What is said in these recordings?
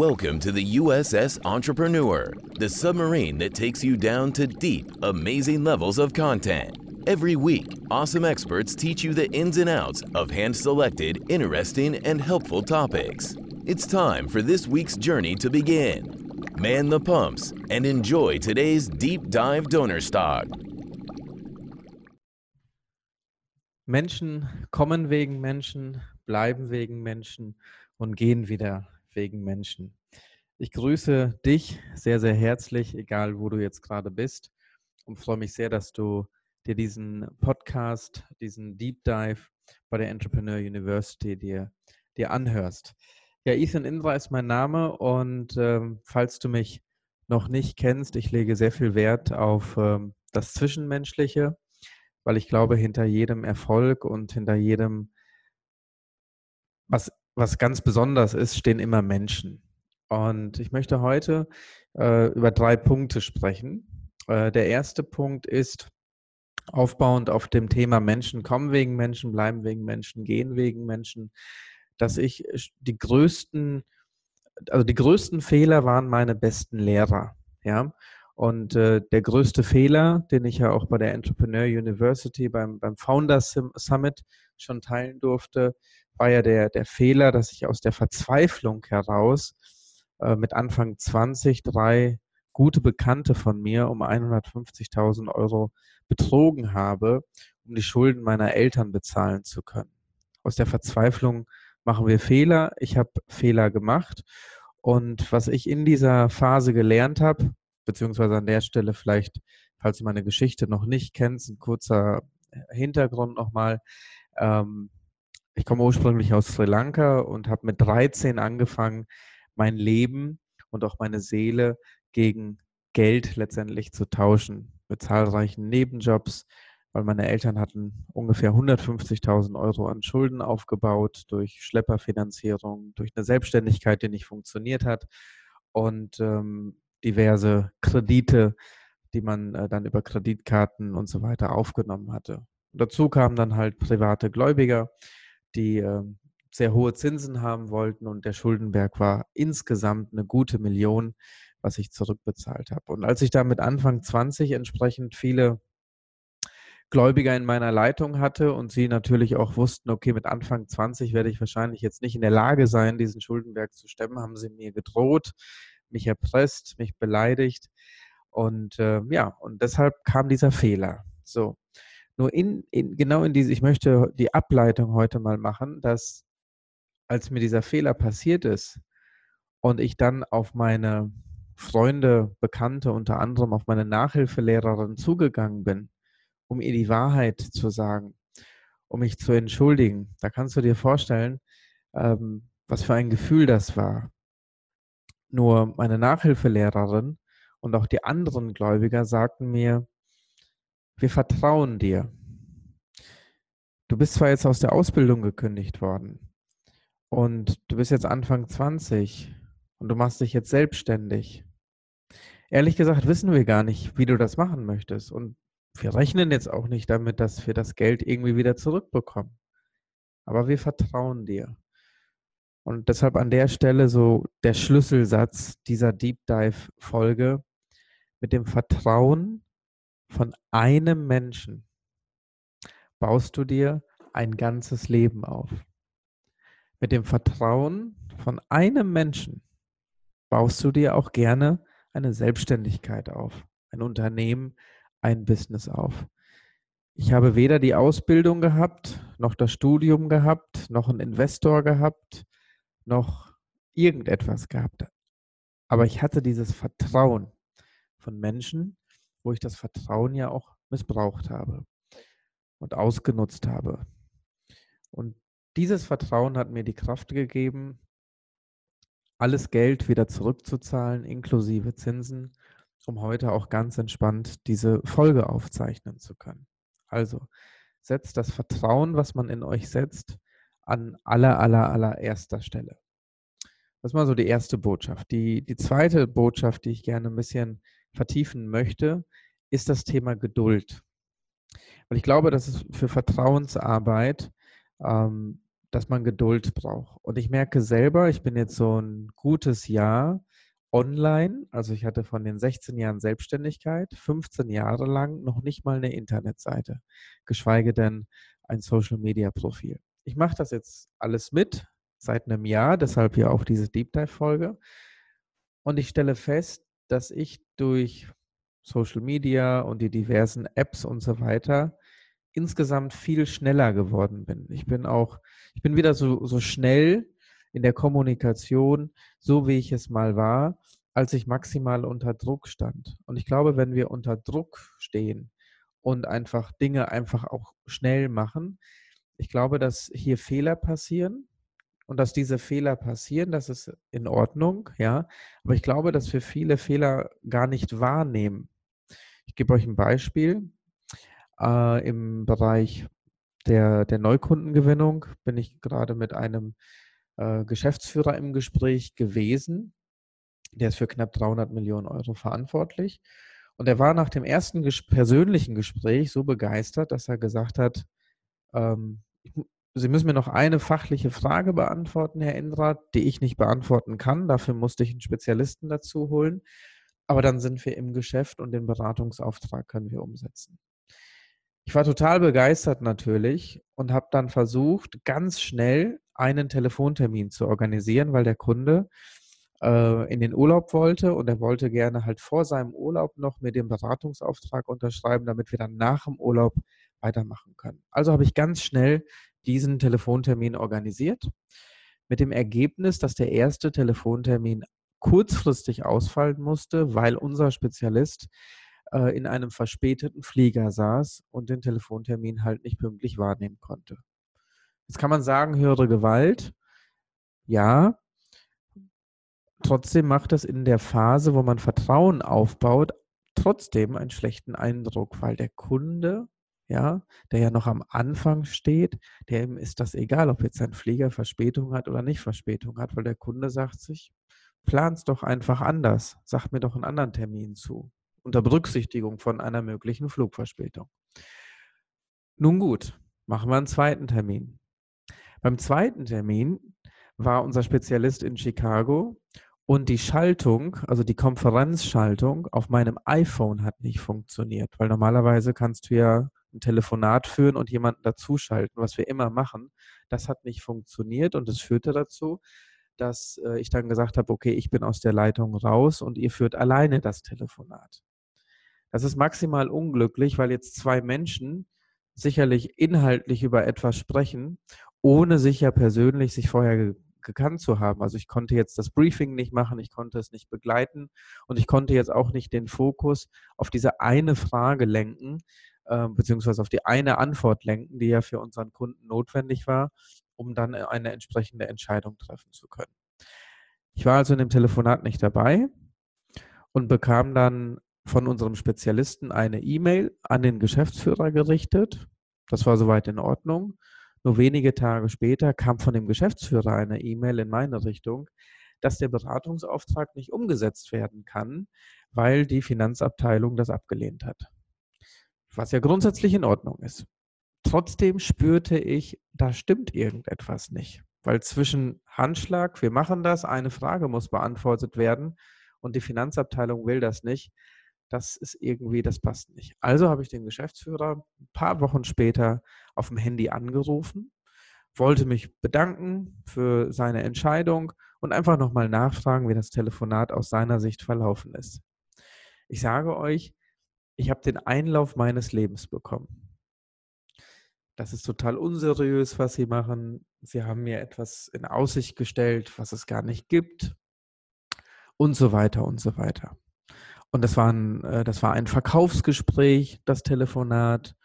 Welcome to the USS Entrepreneur, the submarine that takes you down to deep, amazing levels of content. Every week, awesome experts teach you the ins and outs of hand selected, interesting, and helpful topics. It's time for this week's journey to begin. Man the pumps and enjoy today's deep dive donor stock. Menschen kommen wegen Menschen, bleiben wegen Menschen und gehen wieder wegen Menschen. Ich grüße dich sehr, sehr herzlich, egal wo du jetzt gerade bist und freue mich sehr, dass du dir diesen Podcast, diesen Deep Dive bei der Entrepreneur University dir, dir anhörst. Ja, Ethan Indra ist mein Name und ähm, falls du mich noch nicht kennst, ich lege sehr viel Wert auf ähm, das Zwischenmenschliche, weil ich glaube, hinter jedem Erfolg und hinter jedem, was was ganz besonders ist, stehen immer Menschen. Und ich möchte heute äh, über drei Punkte sprechen. Äh, der erste Punkt ist, aufbauend auf dem Thema Menschen kommen wegen Menschen, bleiben wegen Menschen, gehen wegen Menschen, dass ich die größten, also die größten Fehler waren meine besten Lehrer. Ja. Und äh, der größte Fehler, den ich ja auch bei der Entrepreneur University beim, beim Founders Summit schon teilen durfte, war ja der, der Fehler, dass ich aus der Verzweiflung heraus äh, mit Anfang 20 drei gute Bekannte von mir um 150.000 Euro betrogen habe, um die Schulden meiner Eltern bezahlen zu können. Aus der Verzweiflung machen wir Fehler. Ich habe Fehler gemacht. Und was ich in dieser Phase gelernt habe, beziehungsweise an der Stelle vielleicht, falls du meine Geschichte noch nicht kennst, ein kurzer Hintergrund nochmal. Ähm, ich komme ursprünglich aus Sri Lanka und habe mit 13 angefangen, mein Leben und auch meine Seele gegen Geld letztendlich zu tauschen. Mit zahlreichen Nebenjobs, weil meine Eltern hatten ungefähr 150.000 Euro an Schulden aufgebaut durch Schlepperfinanzierung, durch eine Selbstständigkeit, die nicht funktioniert hat und ähm, diverse Kredite, die man äh, dann über Kreditkarten und so weiter aufgenommen hatte. Und dazu kamen dann halt private Gläubiger, die äh, sehr hohe Zinsen haben wollten und der Schuldenberg war insgesamt eine gute Million, was ich zurückbezahlt habe. Und als ich da mit Anfang 20 entsprechend viele Gläubiger in meiner Leitung hatte und sie natürlich auch wussten, okay, mit Anfang 20 werde ich wahrscheinlich jetzt nicht in der Lage sein, diesen Schuldenberg zu stemmen, haben sie mir gedroht, mich erpresst, mich beleidigt. Und äh, ja, und deshalb kam dieser Fehler. So. Nur in, in, genau in diese, ich möchte die Ableitung heute mal machen, dass als mir dieser Fehler passiert ist und ich dann auf meine Freunde, Bekannte, unter anderem auf meine Nachhilfelehrerin zugegangen bin, um ihr die Wahrheit zu sagen, um mich zu entschuldigen. Da kannst du dir vorstellen, ähm, was für ein Gefühl das war. Nur meine Nachhilfelehrerin und auch die anderen Gläubiger sagten mir, wir vertrauen dir. Du bist zwar jetzt aus der Ausbildung gekündigt worden und du bist jetzt Anfang 20 und du machst dich jetzt selbstständig. Ehrlich gesagt wissen wir gar nicht, wie du das machen möchtest und wir rechnen jetzt auch nicht damit, dass wir das Geld irgendwie wieder zurückbekommen. Aber wir vertrauen dir. Und deshalb an der Stelle so der Schlüsselsatz dieser Deep Dive Folge mit dem Vertrauen von einem Menschen baust du dir ein ganzes Leben auf. Mit dem Vertrauen von einem Menschen baust du dir auch gerne eine Selbstständigkeit auf, ein Unternehmen, ein Business auf. Ich habe weder die Ausbildung gehabt, noch das Studium gehabt, noch einen Investor gehabt, noch irgendetwas gehabt. Aber ich hatte dieses Vertrauen von Menschen, wo ich das Vertrauen ja auch missbraucht habe und ausgenutzt habe. Und dieses Vertrauen hat mir die Kraft gegeben, alles Geld wieder zurückzuzahlen, inklusive Zinsen, um heute auch ganz entspannt diese Folge aufzeichnen zu können. Also setzt das Vertrauen, was man in euch setzt, an aller, aller, allererster Stelle. Das ist mal so die erste Botschaft. Die, die zweite Botschaft, die ich gerne ein bisschen vertiefen möchte, ist das Thema Geduld. Weil ich glaube, dass es für Vertrauensarbeit ähm, dass man Geduld braucht. Und ich merke selber, ich bin jetzt so ein gutes Jahr online. Also ich hatte von den 16 Jahren Selbstständigkeit 15 Jahre lang noch nicht mal eine Internetseite, geschweige denn ein Social-Media-Profil. Ich mache das jetzt alles mit seit einem Jahr, deshalb hier auch diese Deep Dive-Folge. Und ich stelle fest, dass ich durch Social Media und die diversen Apps und so weiter insgesamt viel schneller geworden bin. Ich bin auch, ich bin wieder so, so schnell in der Kommunikation, so wie ich es mal war, als ich maximal unter Druck stand. Und ich glaube, wenn wir unter Druck stehen und einfach Dinge einfach auch schnell machen, ich glaube, dass hier Fehler passieren und dass diese Fehler passieren, das ist in Ordnung, ja. Aber ich glaube, dass wir viele Fehler gar nicht wahrnehmen. Ich gebe euch ein Beispiel. Äh, Im Bereich der, der Neukundengewinnung bin ich gerade mit einem äh, Geschäftsführer im Gespräch gewesen. Der ist für knapp 300 Millionen Euro verantwortlich. Und er war nach dem ersten ges persönlichen Gespräch so begeistert, dass er gesagt hat, ähm, Sie müssen mir noch eine fachliche Frage beantworten, Herr Endrat, die ich nicht beantworten kann. Dafür musste ich einen Spezialisten dazu holen. Aber dann sind wir im Geschäft und den Beratungsauftrag können wir umsetzen. Ich war total begeistert natürlich und habe dann versucht, ganz schnell einen Telefontermin zu organisieren, weil der Kunde äh, in den Urlaub wollte und er wollte gerne halt vor seinem Urlaub noch mir den Beratungsauftrag unterschreiben, damit wir dann nach dem Urlaub weitermachen können. Also habe ich ganz schnell diesen Telefontermin organisiert mit dem Ergebnis, dass der erste Telefontermin kurzfristig ausfallen musste, weil unser Spezialist äh, in einem verspäteten Flieger saß und den Telefontermin halt nicht pünktlich wahrnehmen konnte. Jetzt kann man sagen, höhere Gewalt. Ja, trotzdem macht das in der Phase, wo man Vertrauen aufbaut, trotzdem einen schlechten Eindruck, weil der Kunde, ja, der ja noch am Anfang steht, dem ist das egal, ob jetzt ein Flieger Verspätung hat oder nicht Verspätung hat, weil der Kunde sagt sich, plan's doch einfach anders, sag mir doch einen anderen Termin zu unter Berücksichtigung von einer möglichen Flugverspätung. Nun gut, machen wir einen zweiten Termin. Beim zweiten Termin war unser Spezialist in Chicago und die Schaltung, also die Konferenzschaltung auf meinem iPhone hat nicht funktioniert, weil normalerweise kannst du ja ein Telefonat führen und jemanden dazuschalten, was wir immer machen. Das hat nicht funktioniert und es führte dazu, dass äh, ich dann gesagt habe, okay, ich bin aus der Leitung raus und ihr führt alleine das Telefonat. Das ist maximal unglücklich, weil jetzt zwei Menschen sicherlich inhaltlich über etwas sprechen, ohne sich ja persönlich sich vorher ge gekannt zu haben. Also ich konnte jetzt das Briefing nicht machen, ich konnte es nicht begleiten und ich konnte jetzt auch nicht den Fokus auf diese eine Frage lenken, äh, beziehungsweise auf die eine Antwort lenken, die ja für unseren Kunden notwendig war, um dann eine entsprechende Entscheidung treffen zu können. Ich war also in dem Telefonat nicht dabei und bekam dann von unserem Spezialisten eine E-Mail an den Geschäftsführer gerichtet. Das war soweit in Ordnung. Nur wenige Tage später kam von dem Geschäftsführer eine E-Mail in meine Richtung, dass der Beratungsauftrag nicht umgesetzt werden kann, weil die Finanzabteilung das abgelehnt hat. Was ja grundsätzlich in Ordnung ist. Trotzdem spürte ich, da stimmt irgendetwas nicht. Weil zwischen Handschlag, wir machen das, eine Frage muss beantwortet werden und die Finanzabteilung will das nicht, das ist irgendwie, das passt nicht. Also habe ich den Geschäftsführer ein paar Wochen später auf dem Handy angerufen, wollte mich bedanken für seine Entscheidung und einfach nochmal nachfragen, wie das Telefonat aus seiner Sicht verlaufen ist. Ich sage euch, ich habe den Einlauf meines Lebens bekommen. Das ist total unseriös, was Sie machen. Sie haben mir etwas in Aussicht gestellt, was es gar nicht gibt und so weiter und so weiter. Und das war ein, äh, das war ein Verkaufsgespräch, das Telefonat.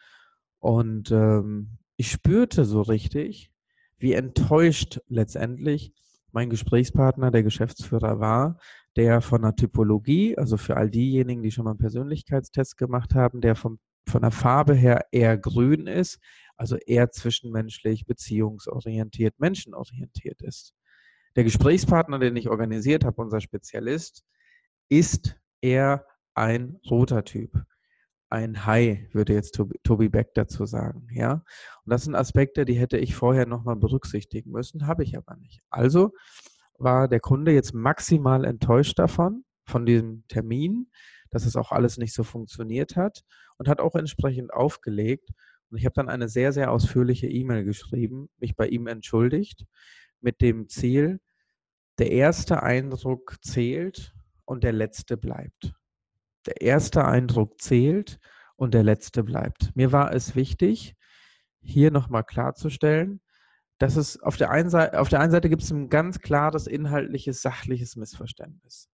Und ähm, ich spürte so richtig, wie enttäuscht letztendlich mein Gesprächspartner, der Geschäftsführer war, der von der Typologie, also für all diejenigen, die schon mal einen Persönlichkeitstest gemacht haben, der vom, von der Farbe her eher grün ist, also eher zwischenmenschlich, beziehungsorientiert, menschenorientiert ist. Der Gesprächspartner, den ich organisiert habe, unser Spezialist, ist eher ein roter Typ. ein Hai, würde jetzt Tobi Beck dazu sagen. Ja? Und das sind Aspekte, die hätte ich vorher nochmal berücksichtigen müssen, habe ich aber nicht. Also war der Kunde jetzt maximal enttäuscht davon, von diesem Termin, dass es auch alles nicht so funktioniert hat und hat auch entsprechend aufgelegt. Und ich habe dann eine sehr, sehr ausführliche E-Mail geschrieben, mich bei ihm entschuldigt, mit dem Ziel, der erste Eindruck zählt und der letzte bleibt. Der erste Eindruck zählt und der letzte bleibt. Mir war es wichtig, hier nochmal klarzustellen, dass es auf der einen Seite, auf der einen Seite gibt es ein ganz klares inhaltliches, sachliches Missverständnis.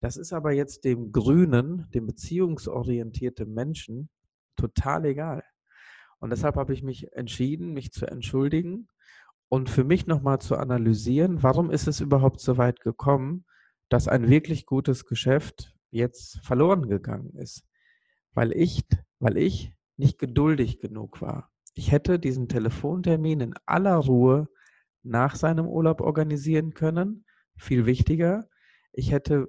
Das ist aber jetzt dem grünen, dem beziehungsorientierten Menschen total egal. Und deshalb habe ich mich entschieden, mich zu entschuldigen und für mich nochmal zu analysieren, warum ist es überhaupt so weit gekommen, dass ein wirklich gutes Geschäft jetzt verloren gegangen ist. Weil ich, weil ich nicht geduldig genug war. Ich hätte diesen Telefontermin in aller Ruhe nach seinem Urlaub organisieren können. Viel wichtiger, ich hätte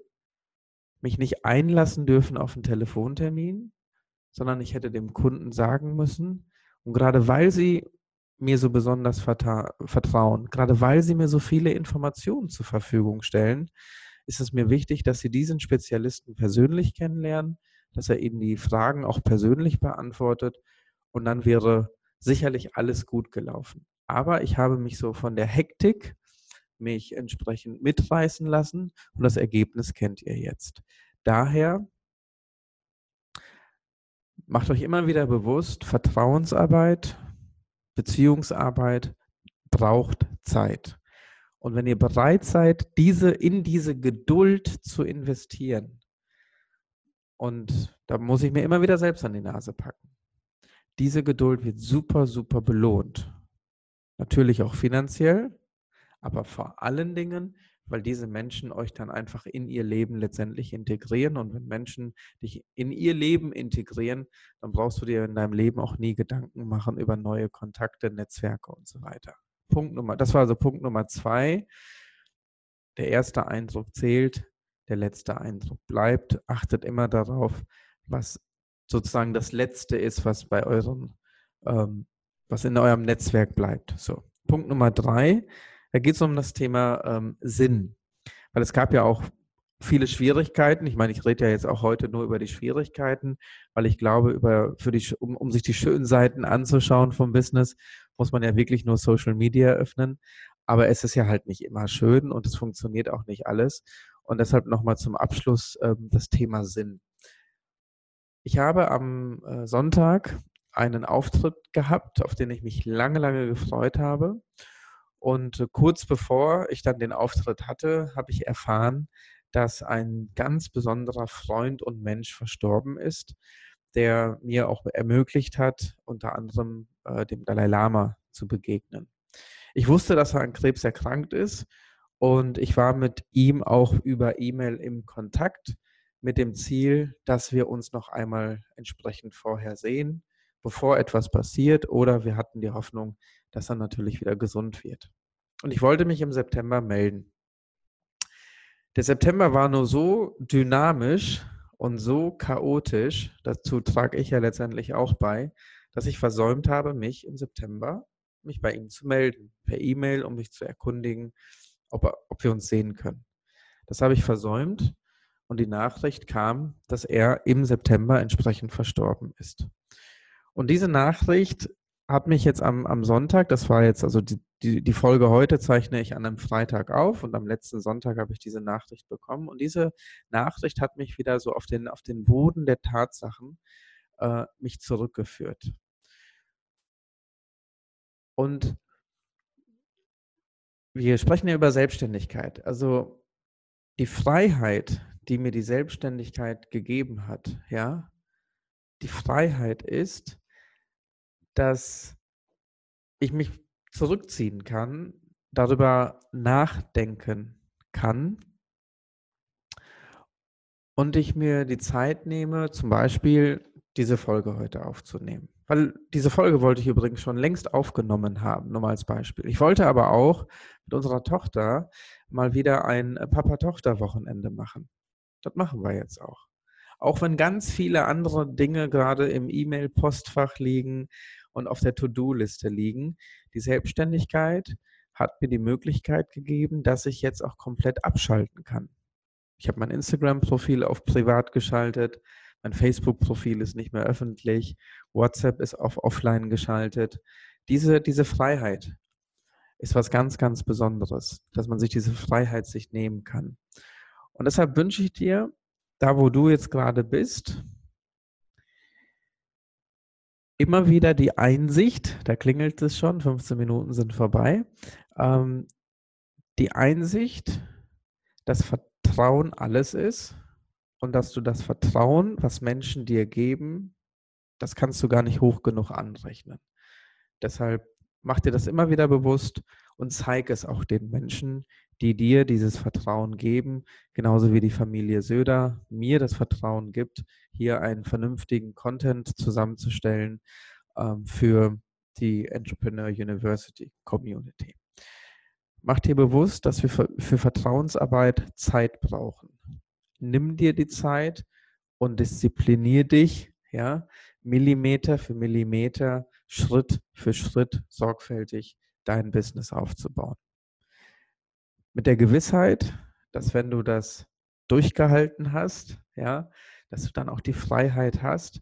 mich nicht einlassen dürfen auf einen Telefontermin, sondern ich hätte dem Kunden sagen müssen, und gerade weil sie mir so besonders vertrauen, gerade weil sie mir so viele Informationen zur Verfügung stellen, ist es mir wichtig, dass sie diesen Spezialisten persönlich kennenlernen, dass er ihnen die Fragen auch persönlich beantwortet und dann wäre sicherlich alles gut gelaufen. Aber ich habe mich so von der Hektik mich entsprechend mitreißen lassen und das Ergebnis kennt ihr jetzt. Daher macht euch immer wieder bewusst, Vertrauensarbeit, Beziehungsarbeit braucht Zeit. Und wenn ihr bereit seid, diese, in diese Geduld zu investieren, und da muss ich mir immer wieder selbst an die Nase packen, diese Geduld wird super, super belohnt. Natürlich auch finanziell, aber vor allen Dingen, weil diese Menschen euch dann einfach in ihr Leben letztendlich integrieren. Und wenn Menschen dich in ihr Leben integrieren, dann brauchst du dir in deinem Leben auch nie Gedanken machen über neue Kontakte, Netzwerke und so weiter. Punkt Nummer, das war also Punkt Nummer zwei. Der erste Eindruck zählt, der letzte Eindruck bleibt. Achtet immer darauf, was sozusagen das Letzte ist, was bei eurem, ähm, was in eurem Netzwerk bleibt. So, Punkt Nummer drei da geht es um das Thema ähm, Sinn. Weil es gab ja auch viele Schwierigkeiten. Ich meine, ich rede ja jetzt auch heute nur über die Schwierigkeiten, weil ich glaube, über, für die, um, um sich die schönen Seiten anzuschauen vom Business, muss man ja wirklich nur Social Media öffnen. Aber es ist ja halt nicht immer schön und es funktioniert auch nicht alles. Und deshalb nochmal zum Abschluss ähm, das Thema Sinn. Ich habe am äh, Sonntag einen Auftritt gehabt, auf den ich mich lange, lange gefreut habe. Und äh, kurz bevor ich dann den Auftritt hatte, habe ich erfahren, dass ein ganz besonderer Freund und Mensch verstorben ist, der mir auch ermöglicht hat, unter anderem äh, dem Dalai Lama zu begegnen. Ich wusste, dass er an Krebs erkrankt ist und ich war mit ihm auch über E-Mail im Kontakt mit dem Ziel, dass wir uns noch einmal entsprechend vorher sehen, bevor etwas passiert oder wir hatten die Hoffnung, dass er natürlich wieder gesund wird. Und ich wollte mich im September melden. Der September war nur so dynamisch und so chaotisch, dazu trage ich ja letztendlich auch bei, dass ich versäumt habe, mich im September mich bei ihm zu melden, per E-Mail, um mich zu erkundigen, ob, ob wir uns sehen können. Das habe ich versäumt und die Nachricht kam, dass er im September entsprechend verstorben ist. Und diese Nachricht hat mich jetzt am, am Sonntag, das war jetzt, also die, die, die Folge heute zeichne ich an einem Freitag auf und am letzten Sonntag habe ich diese Nachricht bekommen. Und diese Nachricht hat mich wieder so auf den, auf den Boden der Tatsachen äh, mich zurückgeführt. Und wir sprechen ja über Selbstständigkeit. Also die Freiheit, die mir die Selbstständigkeit gegeben hat, ja, die Freiheit ist, dass ich mich zurückziehen kann, darüber nachdenken kann und ich mir die Zeit nehme, zum Beispiel diese Folge heute aufzunehmen. Weil diese Folge wollte ich übrigens schon längst aufgenommen haben, nur mal als Beispiel. Ich wollte aber auch mit unserer Tochter mal wieder ein Papa-Tochter-Wochenende machen. Das machen wir jetzt auch. Auch wenn ganz viele andere Dinge gerade im E-Mail-Postfach liegen und auf der To-Do-Liste liegen, die Selbstständigkeit hat mir die Möglichkeit gegeben, dass ich jetzt auch komplett abschalten kann. Ich habe mein Instagram-Profil auf privat geschaltet, mein Facebook-Profil ist nicht mehr öffentlich, WhatsApp ist auf offline geschaltet. Diese, diese Freiheit ist was ganz, ganz Besonderes, dass man sich diese Freiheit sich nehmen kann. Und deshalb wünsche ich dir, da wo du jetzt gerade bist, immer wieder die Einsicht, da klingelt es schon, 15 Minuten sind vorbei, ähm, die Einsicht, dass Vertrauen alles ist und dass du das Vertrauen, was Menschen dir geben, das kannst du gar nicht hoch genug anrechnen. Deshalb mach dir das immer wieder bewusst und zeig es auch den Menschen, die dir dieses Vertrauen geben, genauso wie die Familie Söder mir das Vertrauen gibt, hier einen vernünftigen Content zusammenzustellen ähm, für die Entrepreneur University Community. Mach dir bewusst, dass wir für, für Vertrauensarbeit Zeit brauchen. Nimm dir die Zeit und disziplinier dich, ja, Millimeter für Millimeter, Schritt für Schritt sorgfältig dein Business aufzubauen. Mit der Gewissheit, dass wenn du das durchgehalten hast, ja, dass du dann auch die Freiheit hast,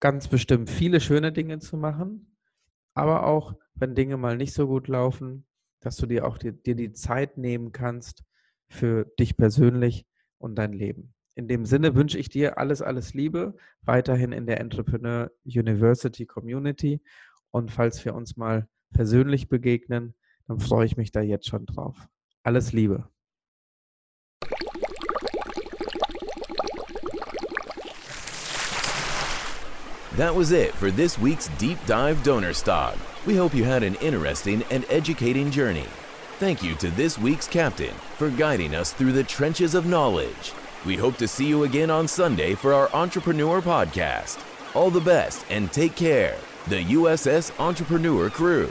ganz bestimmt viele schöne Dinge zu machen, aber auch, wenn Dinge mal nicht so gut laufen, dass du dir auch die, dir die Zeit nehmen kannst für dich persönlich und dein Leben. In dem Sinne wünsche ich dir alles, alles Liebe, weiterhin in der Entrepreneur University Community. Und falls wir uns mal persönlich begegnen, dann freue ich mich da jetzt schon drauf. Alles Liebe. That was it for this week's Deep Dive Donnerstag. We hope you had an interesting and educating journey. Thank you to this week's captain for guiding us through the trenches of knowledge. We hope to see you again on Sunday for our Entrepreneur Podcast. All the best and take care. The USS Entrepreneur Crew.